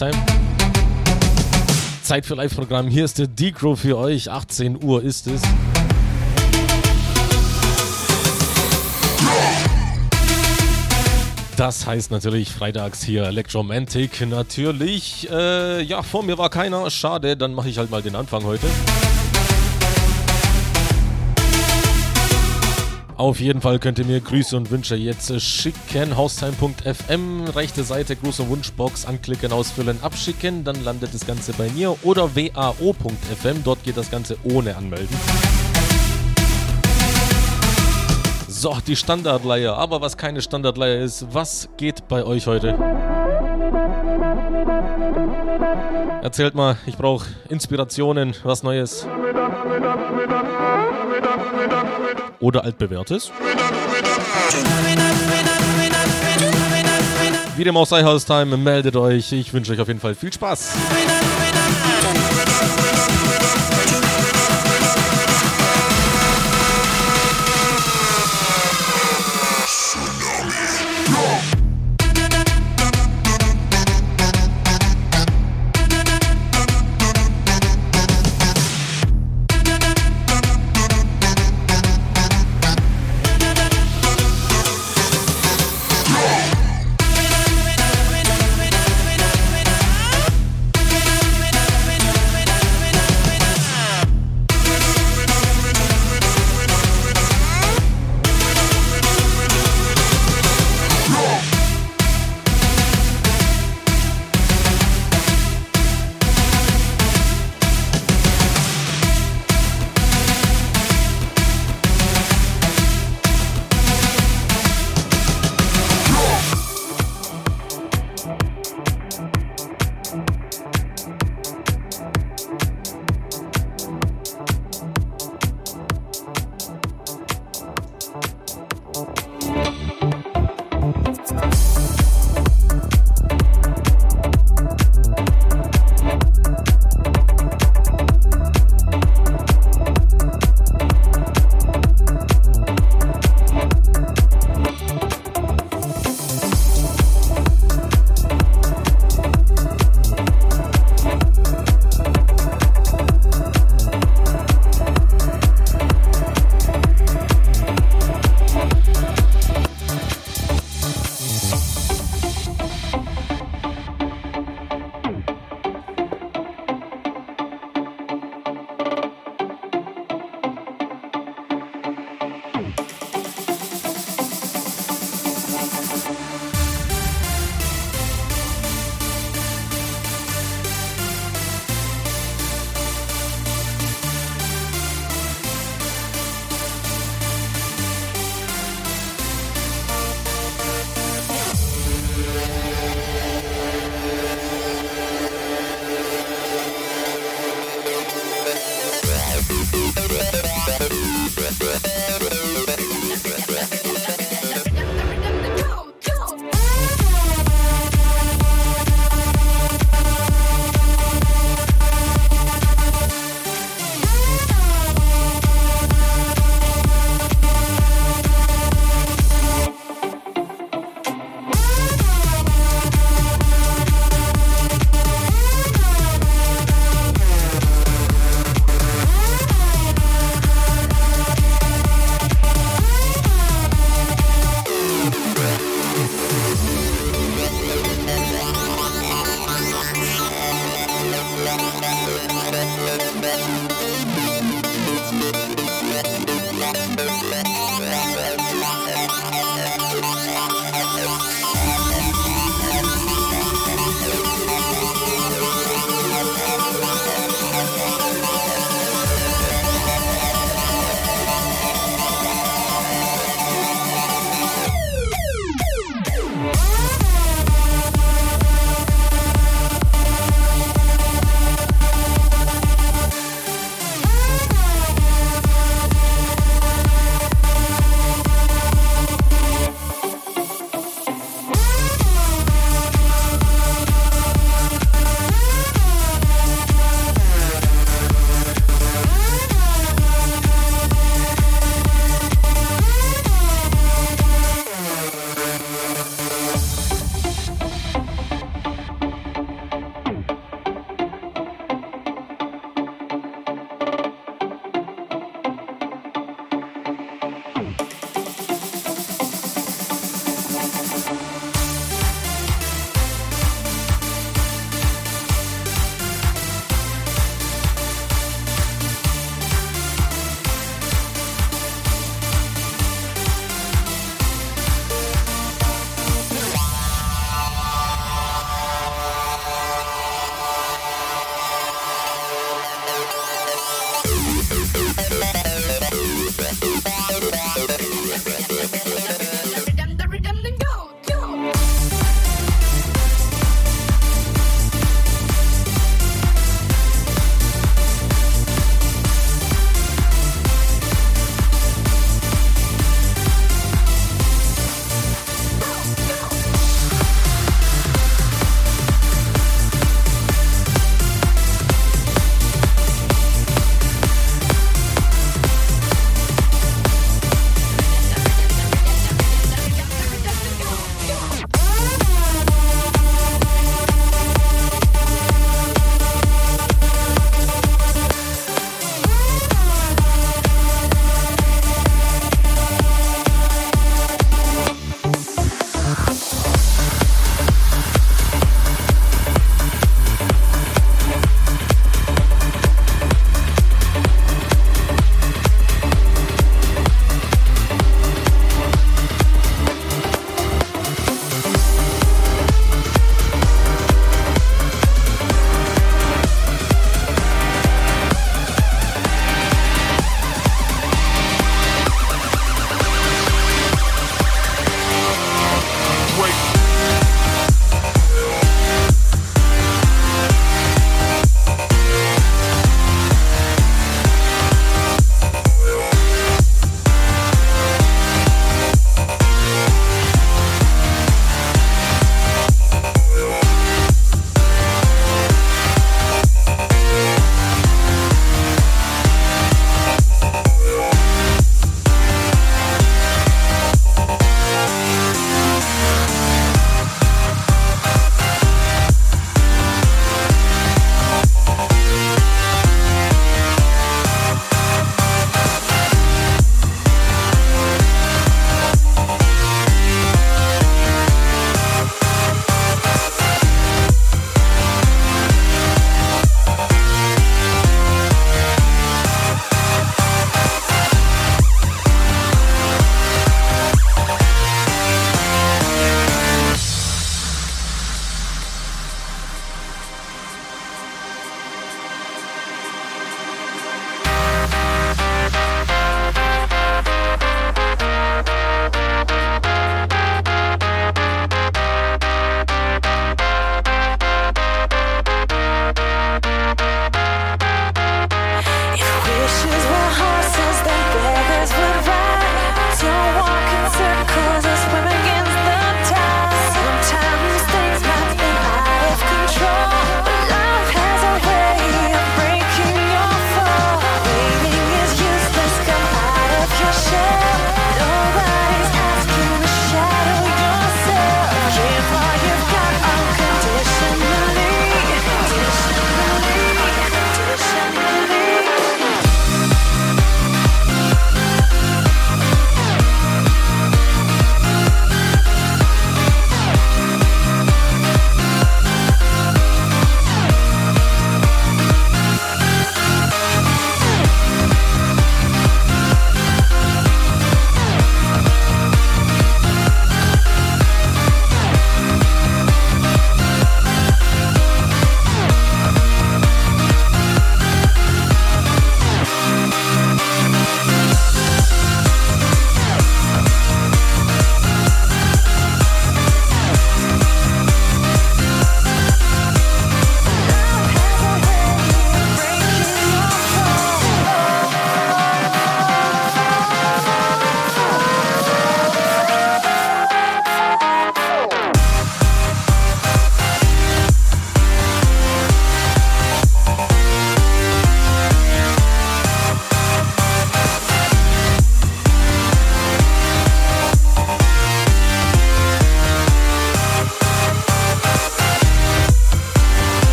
Time. Zeit für Live-Programm. Hier ist der Decro für euch. 18 Uhr ist es. Das heißt natürlich freitags hier Electromantic. Natürlich, äh, ja, vor mir war keiner. Schade, dann mache ich halt mal den Anfang heute. Auf jeden Fall könnt ihr mir Grüße und Wünsche jetzt schicken. Haustime.fm, rechte Seite, und Wunschbox anklicken, ausfüllen, abschicken. Dann landet das Ganze bei mir. Oder wao.fm, dort geht das Ganze ohne Anmelden. So, die Standardleier. Aber was keine Standardleier ist, was geht bei euch heute? Erzählt mal, ich brauche Inspirationen, was Neues. Oder altbewährtes. Wie dem auch sei, Time, meldet euch. Ich wünsche euch auf jeden Fall viel Spaß.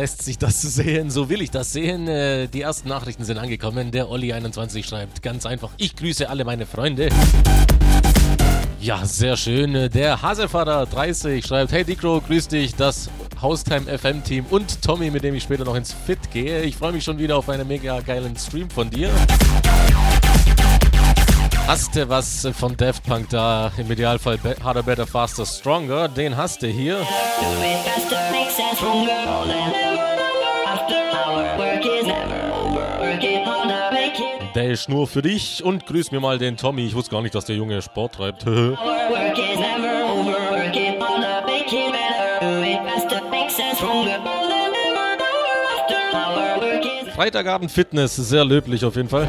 Lässt sich das sehen, so will ich das sehen. Äh, die ersten Nachrichten sind angekommen. Der Olli21 schreibt ganz einfach: Ich grüße alle meine Freunde. Ja, sehr schön. Der Haselvater 30 schreibt: Hey Dicro, grüß dich, das Haustime FM Team und Tommy, mit dem ich später noch ins Fit gehe. Ich freue mich schon wieder auf einen mega geilen Stream von dir. Hast du was von Daft Punk da? Im Idealfall Harder, Better, Faster, Stronger. Den hast du hier. Der ist nur für dich und grüß mir mal den Tommy. Ich wusste gar nicht, dass der Junge Sport treibt. Freitagabend Fitness, sehr löblich auf jeden Fall.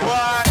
What?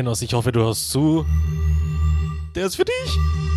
Ja, Senos, ich hoffe, du hörst zu. Der ist für dich.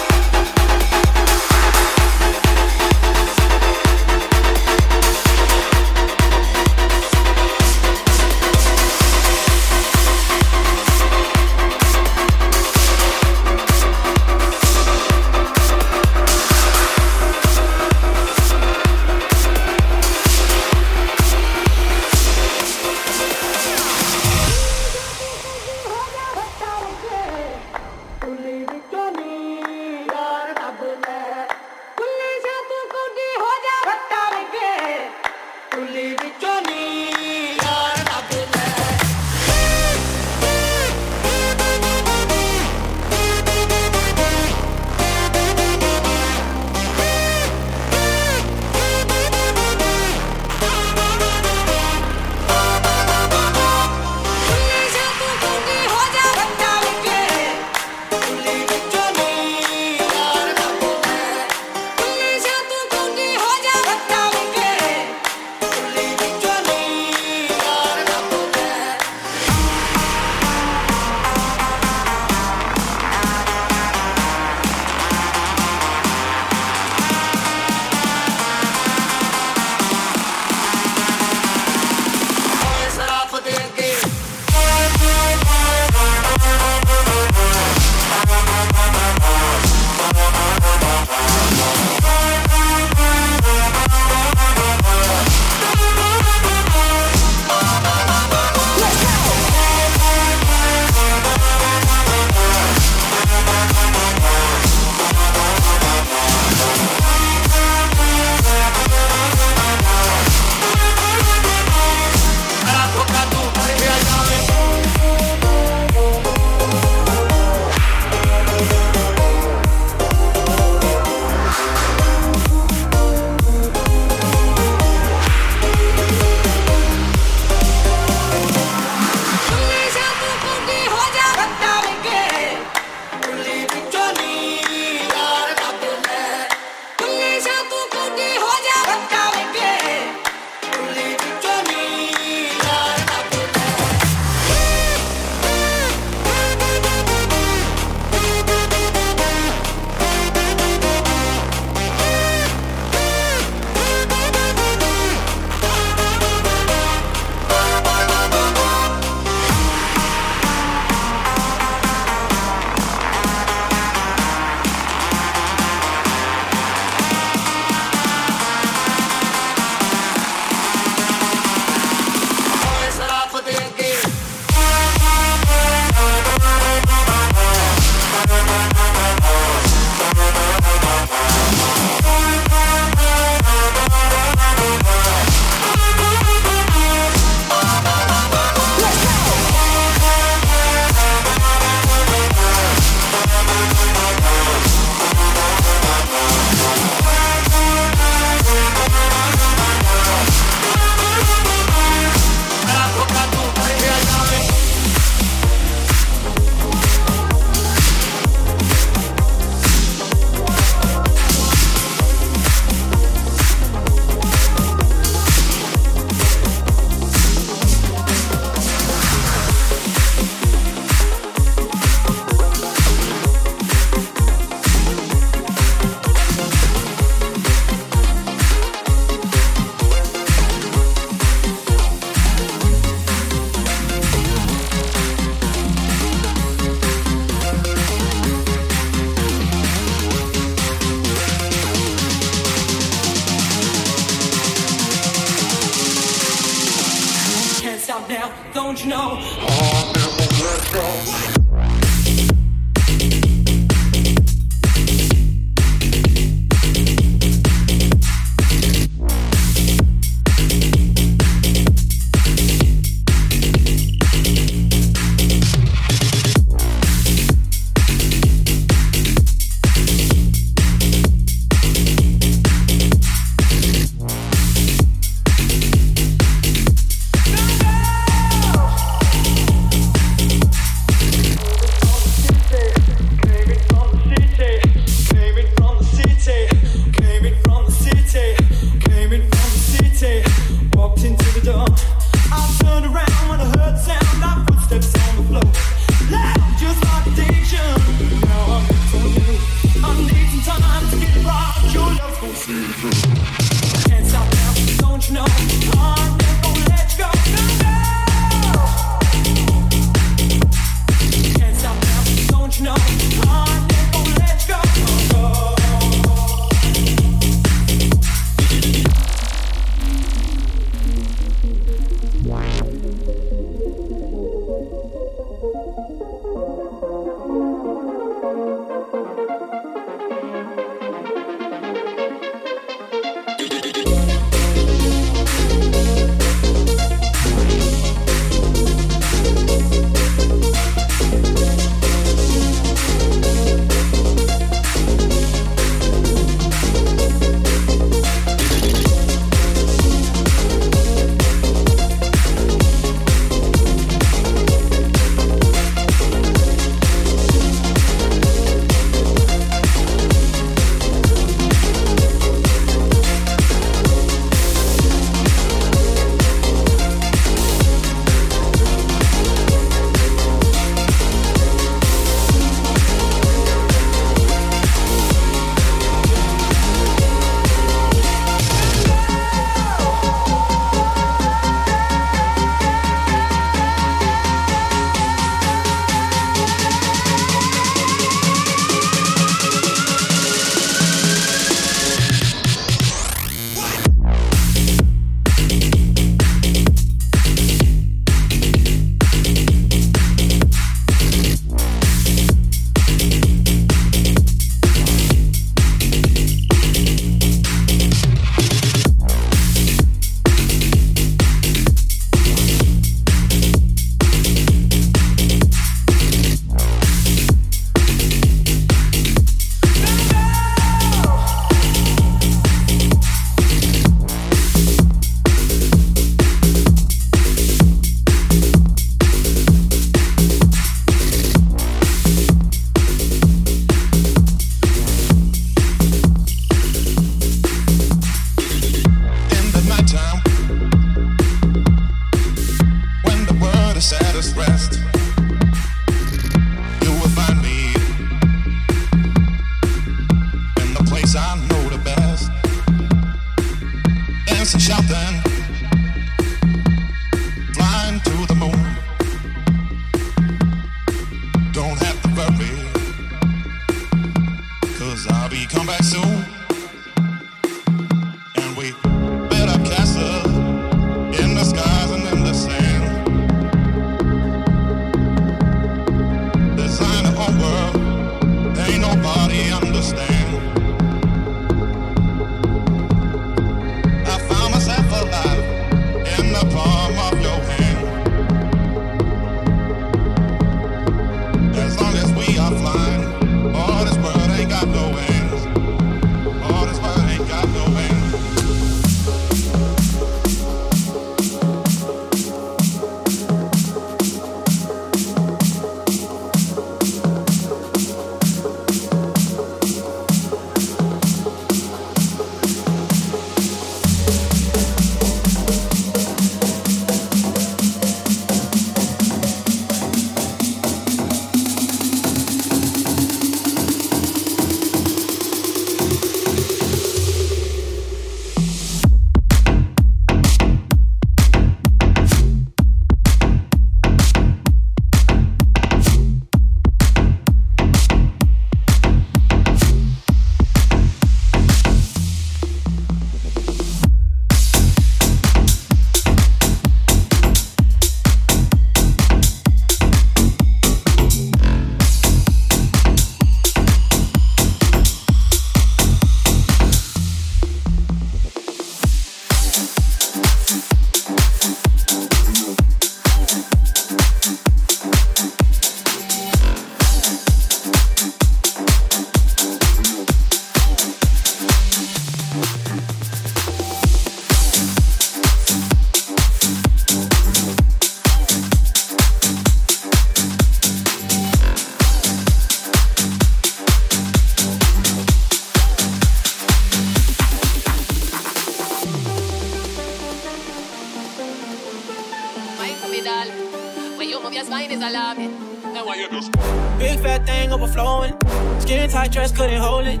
Hold it.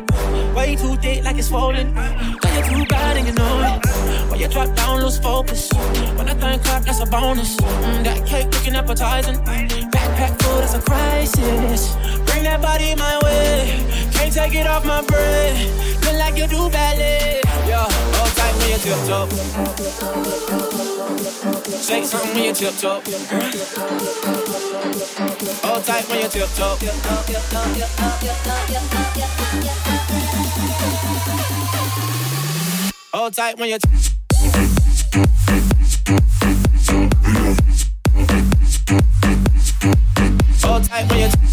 Way too thick like it's swollen. Got you're too bad and you know it. When you drop down, lose focus. When I think clap, that's a bonus. Mm, that cake looking appetizing. Backpack full, that's a crisis. Bring that body my way. Can't take it off my brain. Feel like you do ballet. Yeah, hold tight when you tiptoe. Shake something when you tiptoe. Hold tight when you tiptoe. Hold tight when you. Hold tight when you.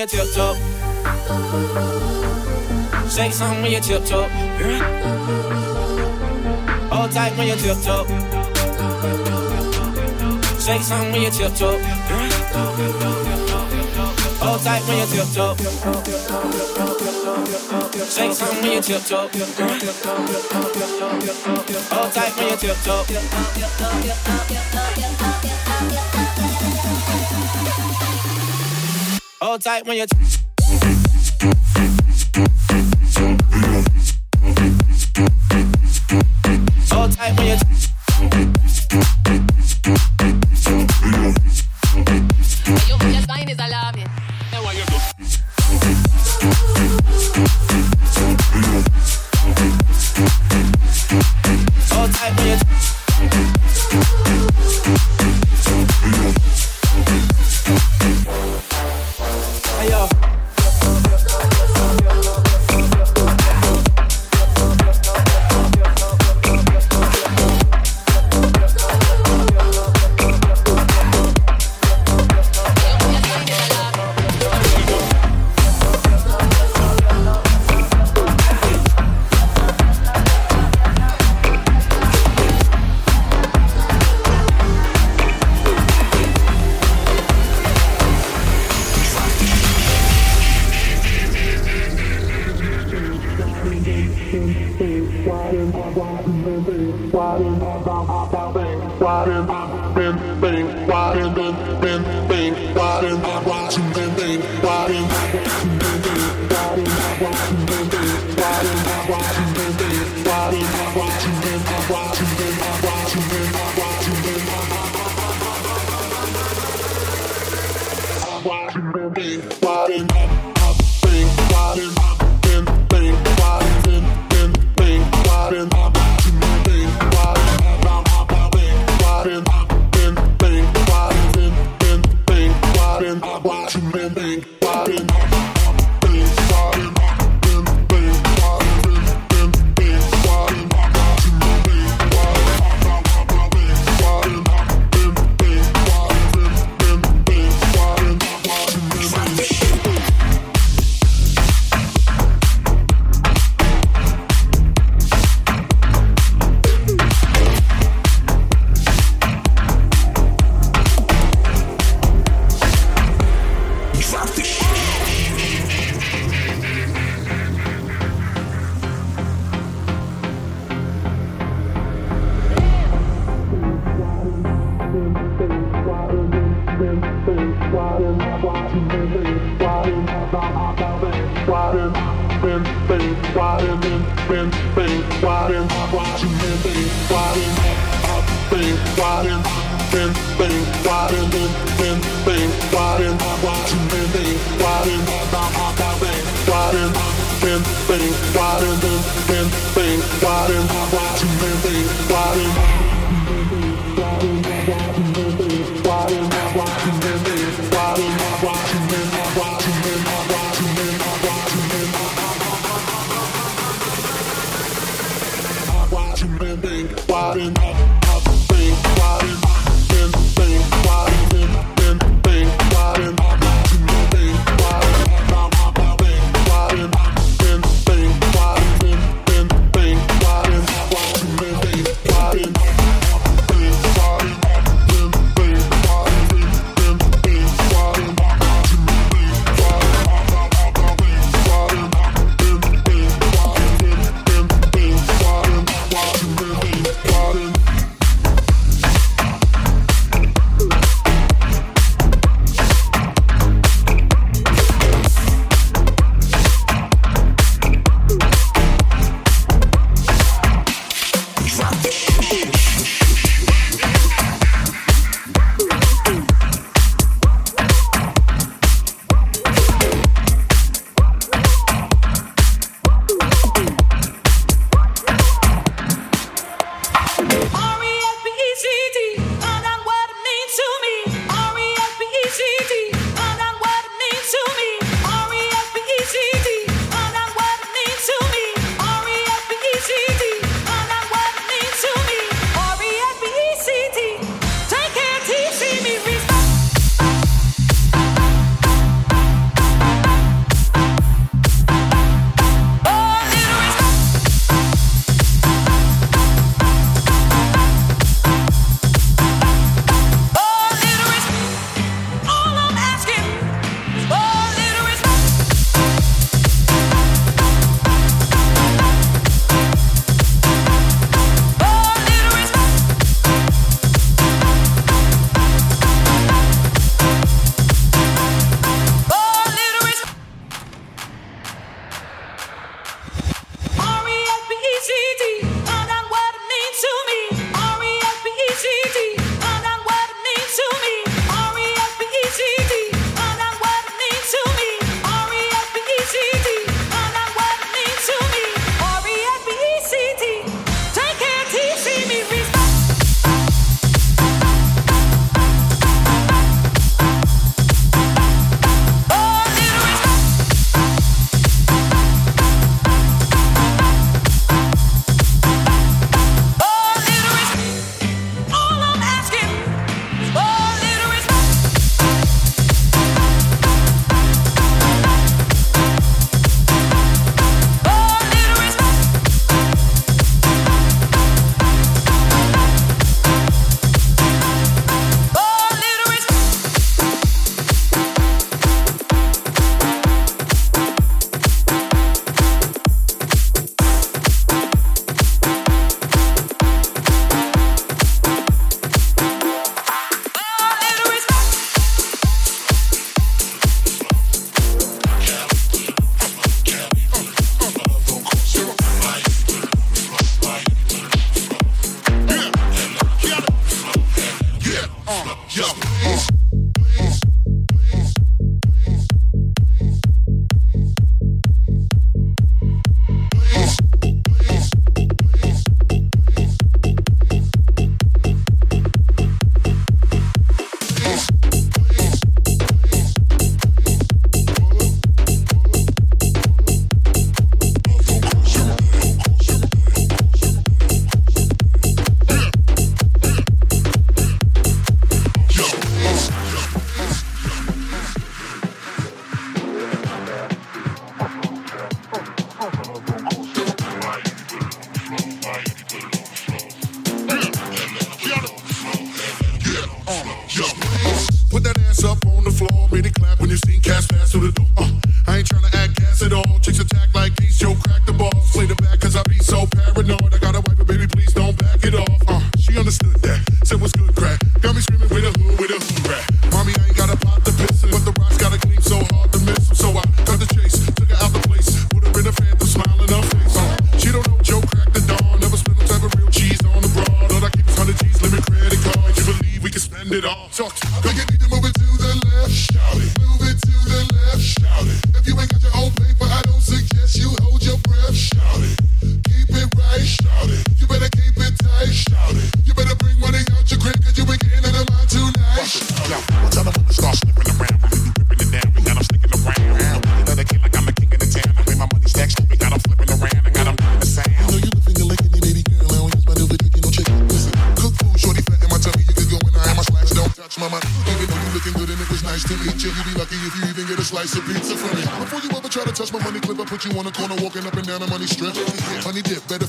Hold tight when you tiptoe. Shake something when you tiptoe. Hold tight when you tiptoe. Shake something when you tiptoe. Hold tight when you tiptoe. Shake something when you tiptoe. Hold tight when you tiptoe. Hold tight when you. Hold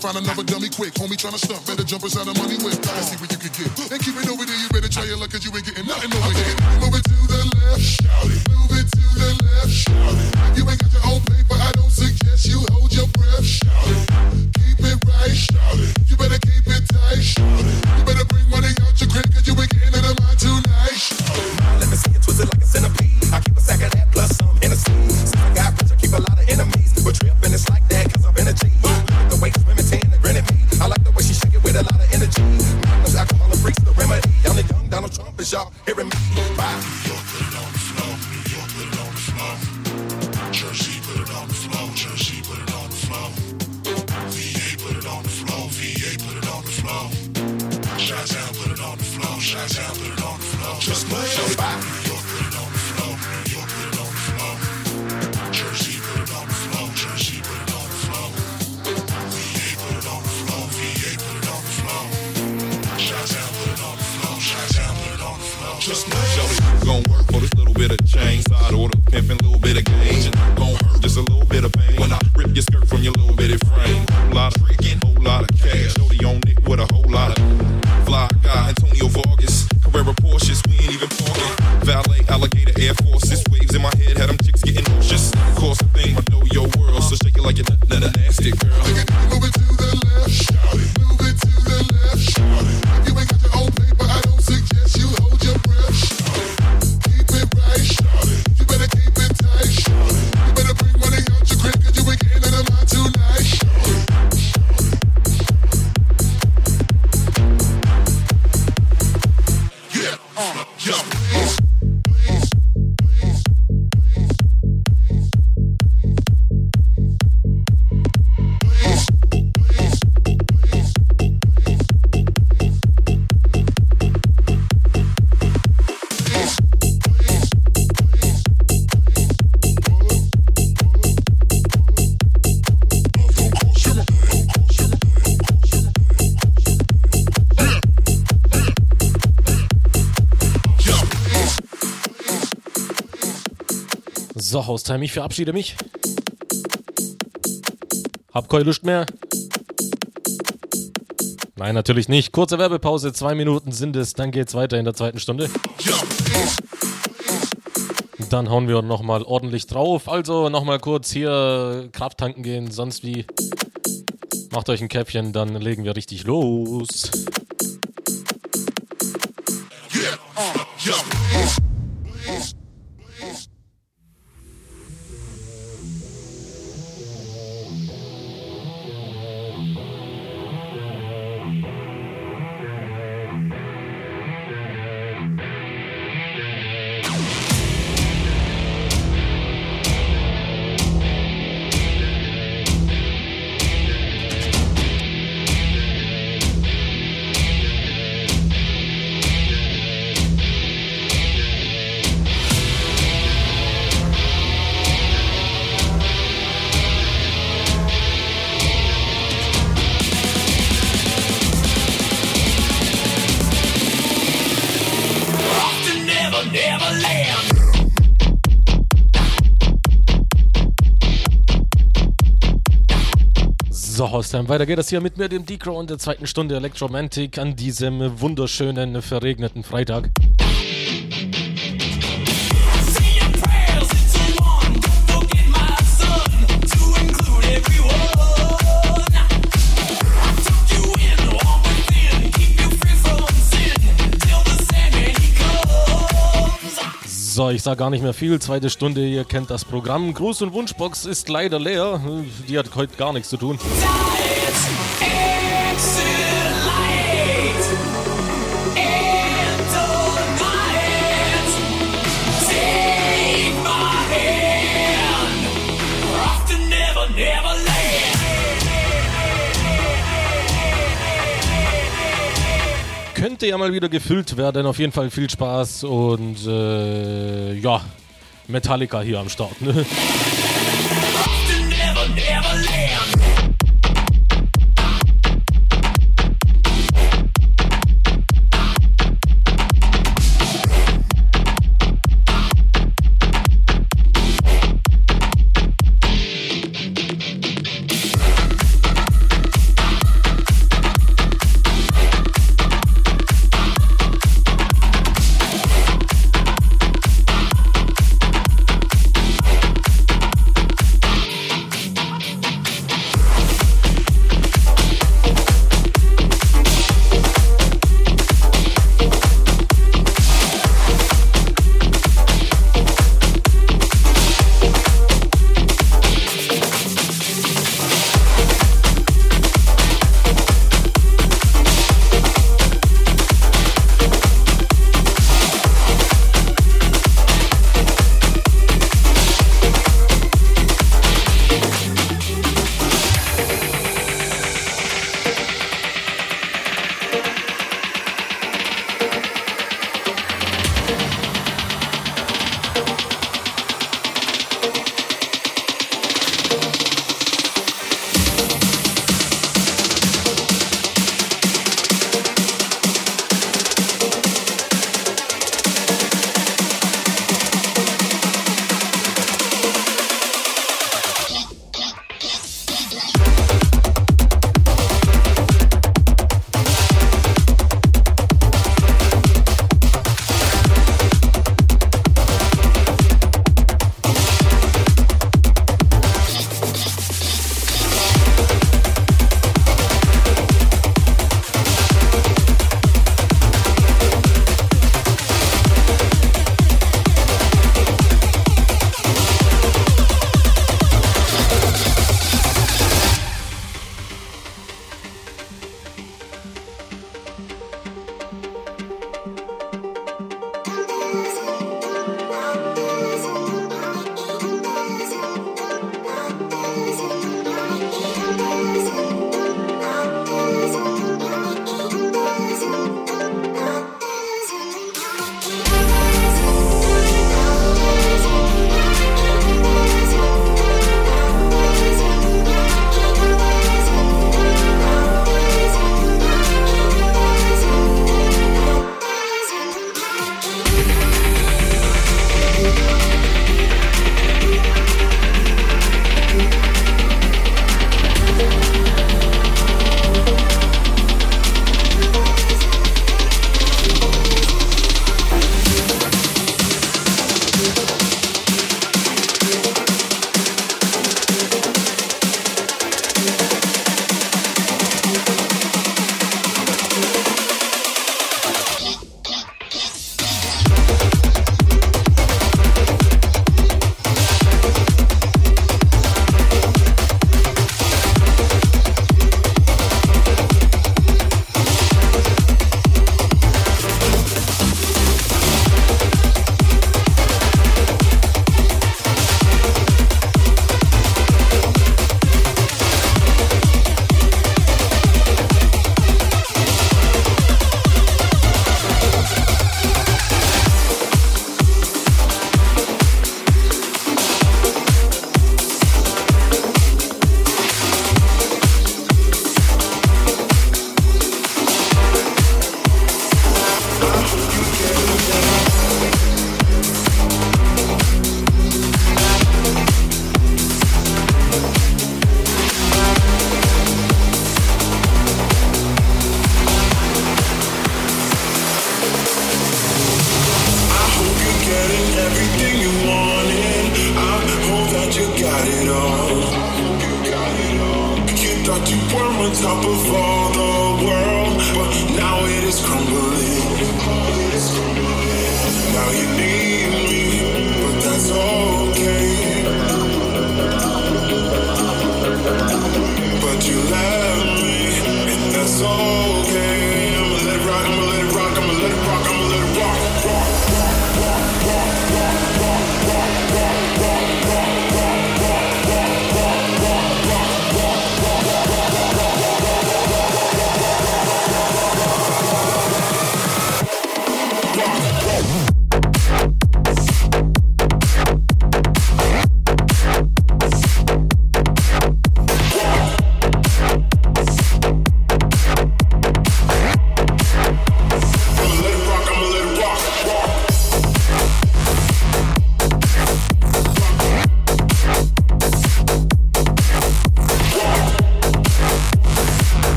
find another dummy quick. Homie trying to stuff, better jump inside the Chi-Town, put it on the floor, Chi-Town, put it on the floor. Just move your body. New York, put it on the floor, New York, put it on the floor. Jersey, put it on the floor, Jersey, put it on the floor. VA, put it on the floor, VA, put it on the floor. Chi-Town, put it on the floor, Chi-Town, put it on the floor. Just move your Shorty gon' work for this little bit of change. Side order, pimpin', a little bit of gain. Gon' hurt just a little bit of pain. When I rip your skirt from your little bitty frame. Haustime, ich verabschiede mich. Hab keine Lust mehr. Nein, natürlich nicht. Kurze Werbepause, zwei Minuten sind es, dann geht's weiter in der zweiten Stunde. Dann hauen wir nochmal ordentlich drauf. Also nochmal kurz hier Kraft tanken gehen, sonst wie. Macht euch ein Käppchen, dann legen wir richtig los. yeah, uh, yeah, please, Haustime, weiter geht es hier mit mir, dem Decro und der zweiten Stunde Electromantic an diesem wunderschönen, verregneten Freitag. So, ich sage gar nicht mehr viel. Zweite Stunde, ihr kennt das Programm. Gruß- und Wunschbox ist leider leer. Die hat heute gar nichts zu tun. Könnte ja mal wieder gefüllt werden. Auf jeden Fall viel Spaß und äh, ja, Metallica hier am Start. Ne?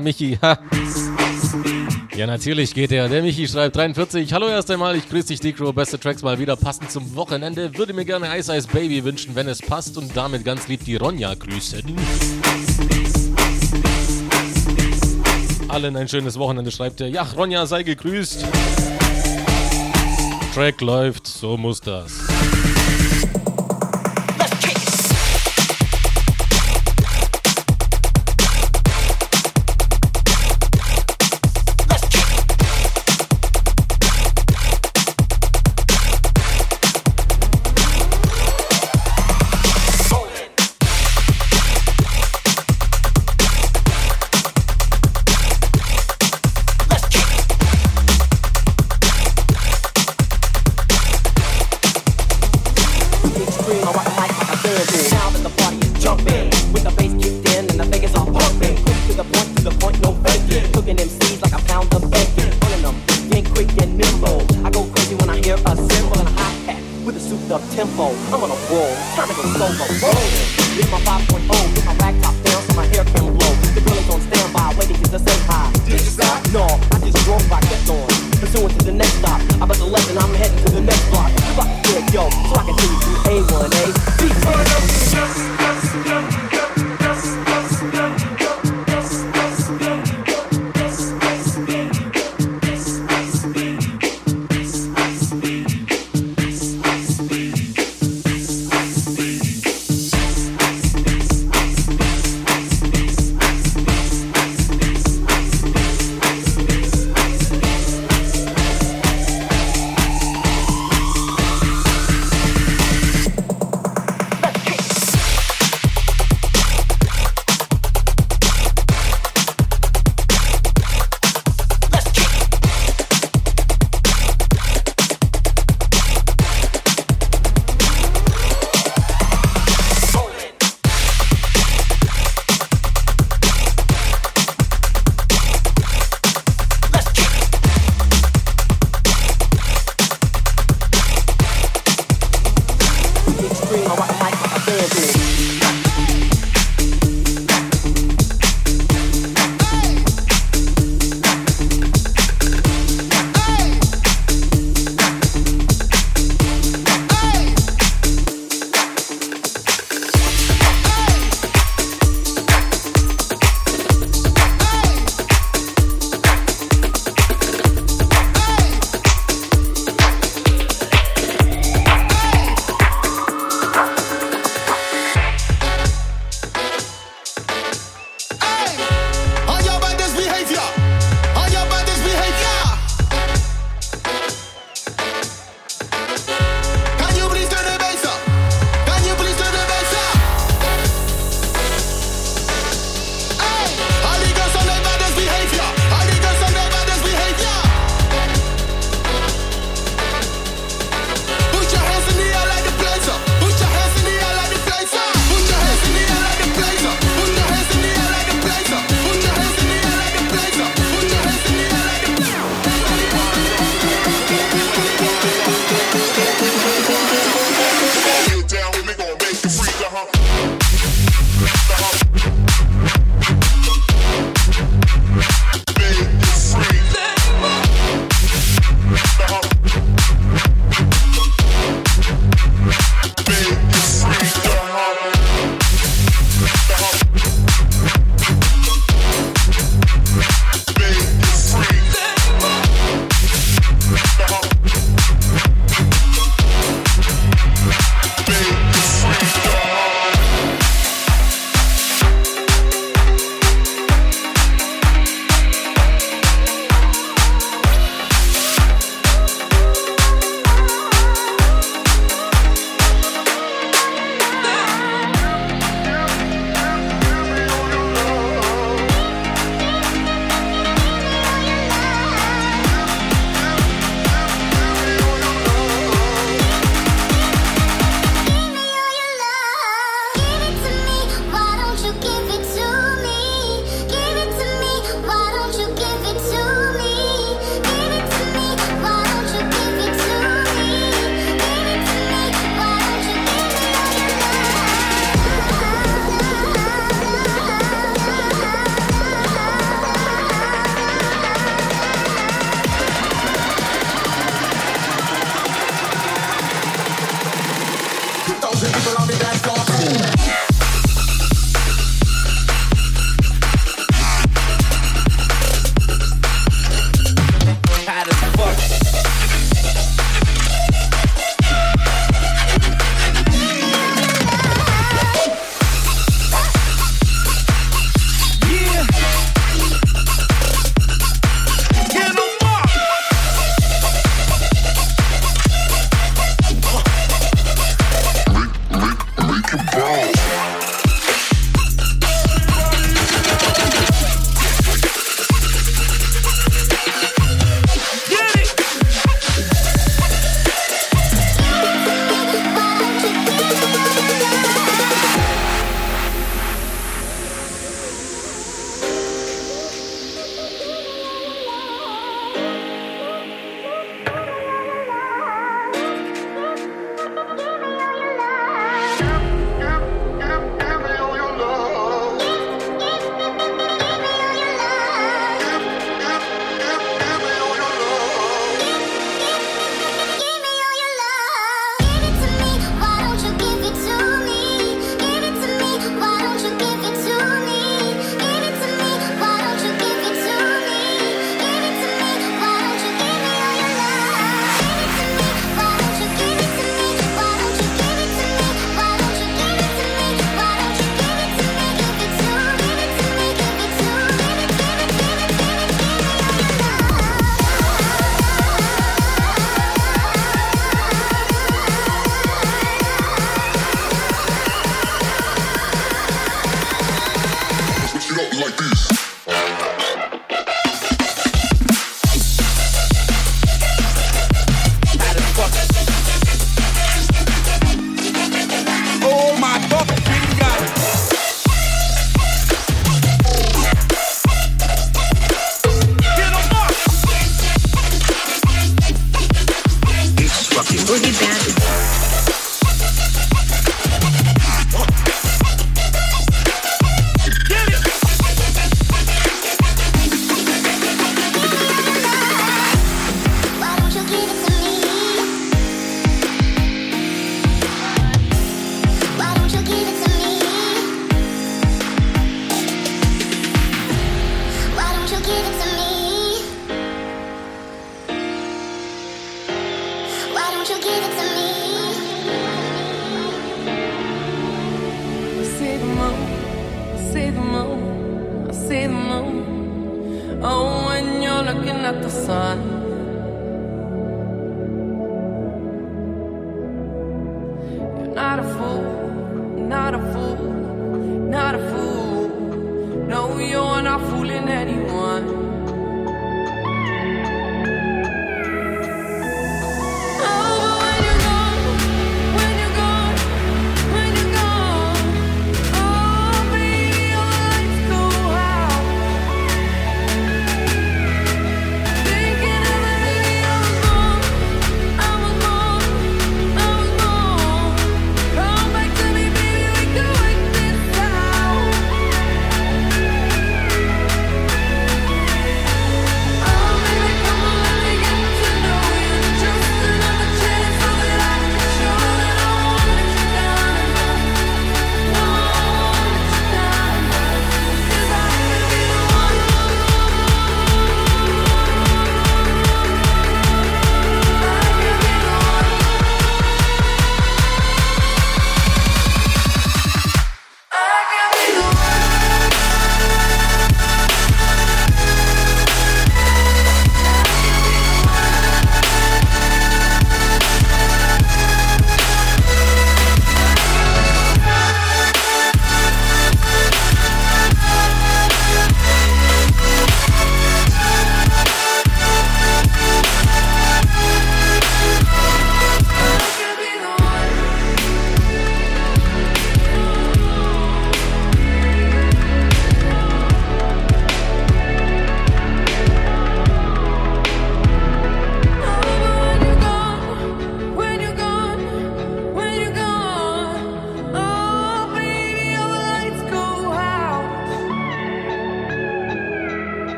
Michi. Ja, natürlich geht er. Der Michi schreibt 43. Hallo erst einmal, ich grüße dich, Decro. Beste Tracks mal wieder passend zum Wochenende. Würde mir gerne Ice Ice Baby wünschen, wenn es passt. Und damit ganz lieb die Ronja grüßen. Allen ein schönes Wochenende, schreibt er. Ja, Ronja, sei gegrüßt. Track läuft, so muss das.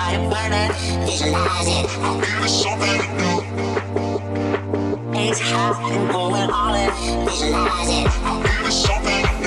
light burning. Visualize it. I feel it's something new. It's happening, going all in. Visualize it. I feel it's something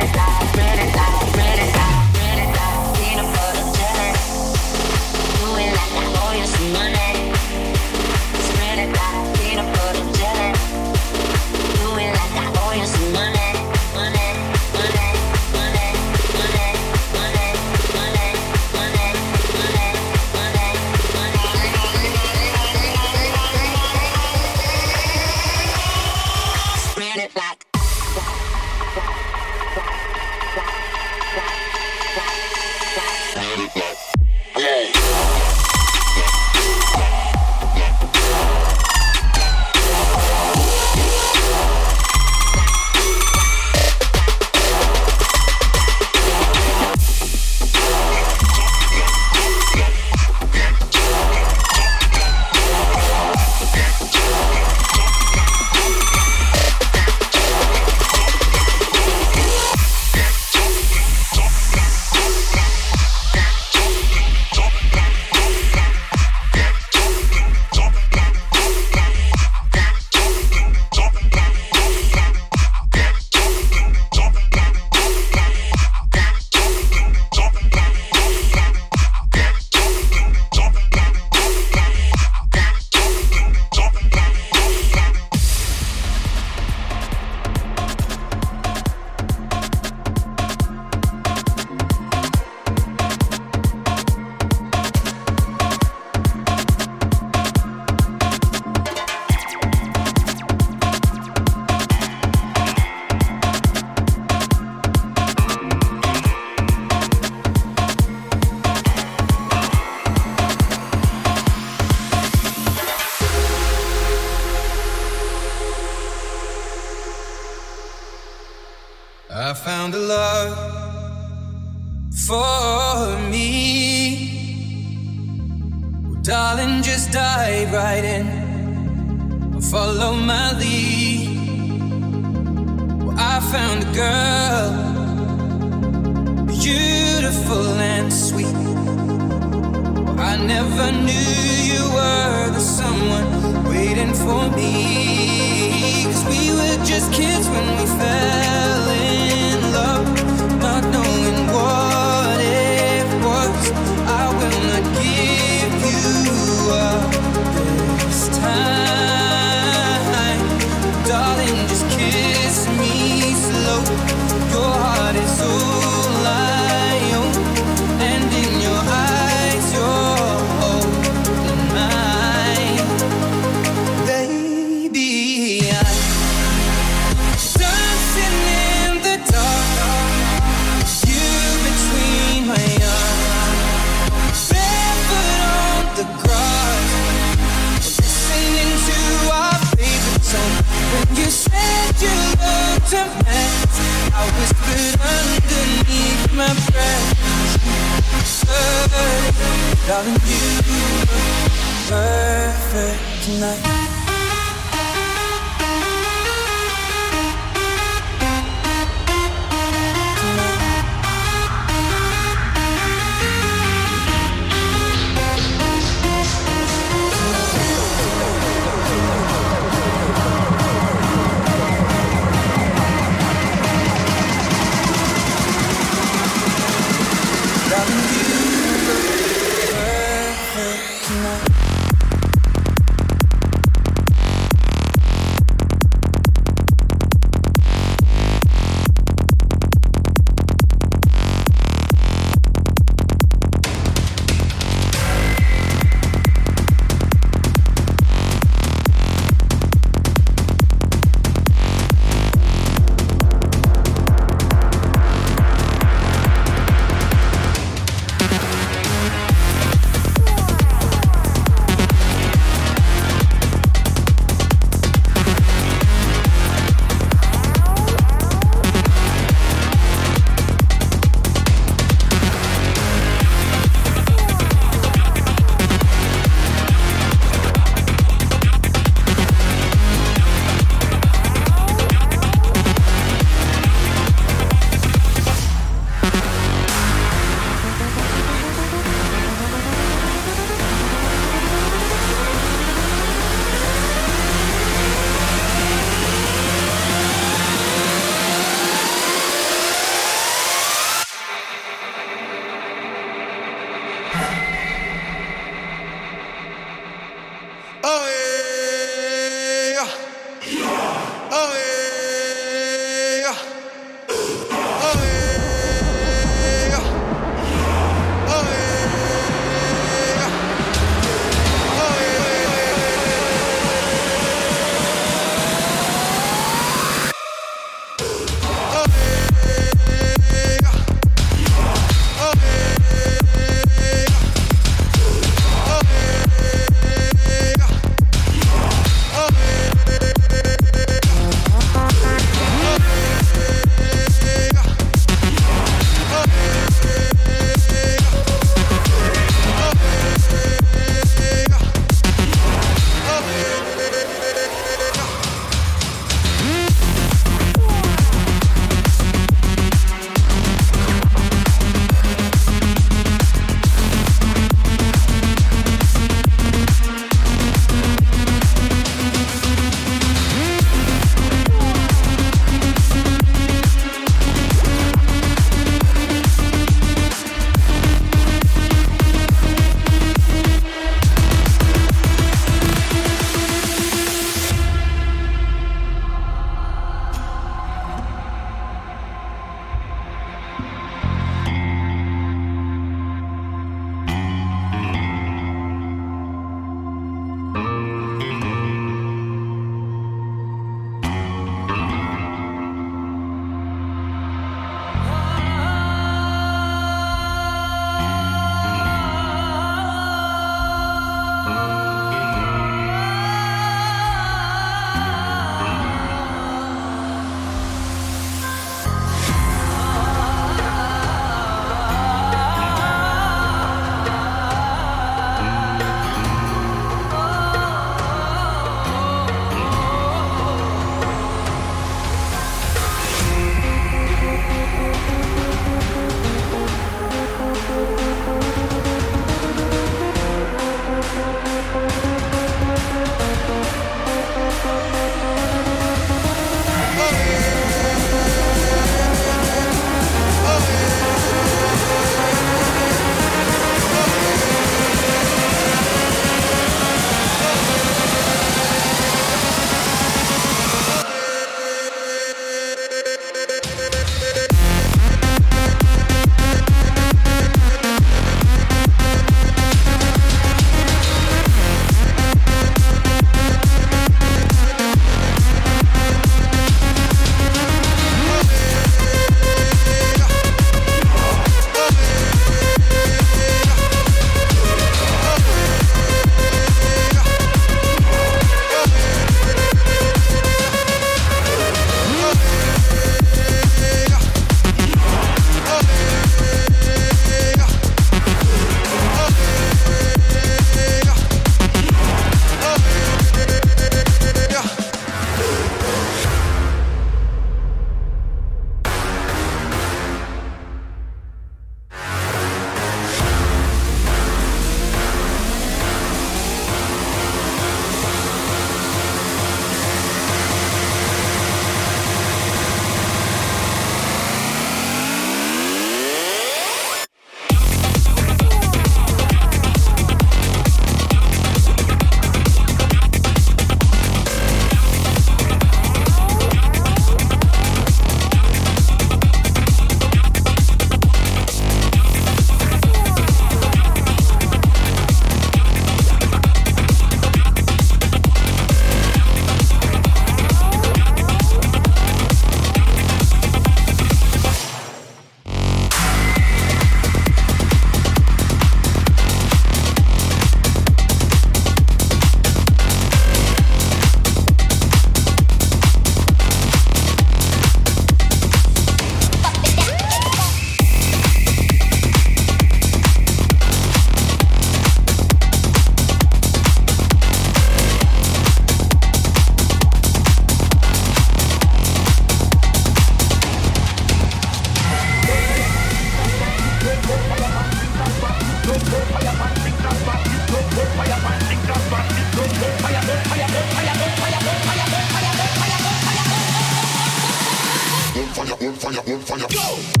fire, on fire. Go!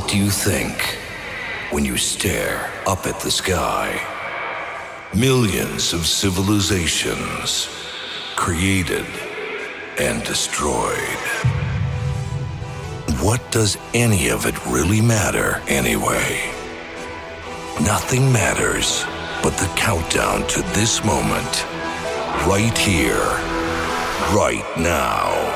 Think when you stare up at the sky? Millions of civilizations created and destroyed. What does any of it really matter anyway? Nothing matters but the countdown to this moment. Right here, right now.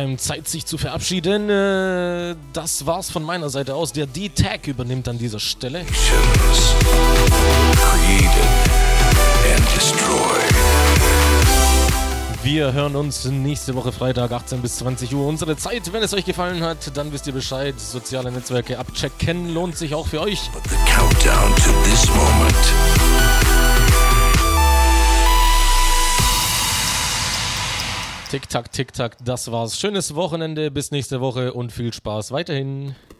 So, Haustime, Zeit sich zu verabschieden. Äh, das war's von meiner Seite aus. Der D-Tag übernimmt an dieser Stelle. Wir hören uns nächste Woche Freitag 18 bis 20 Uhr. Unsere Zeit, wenn es euch gefallen hat, dann wisst ihr Bescheid. Soziale Netzwerke abchecken lohnt sich auch für euch. Countdown to this moment. Tick-Tack, Tick-Tack, das war's. Schönes Wochenende, bis nächste Woche und viel Spaß weiterhin.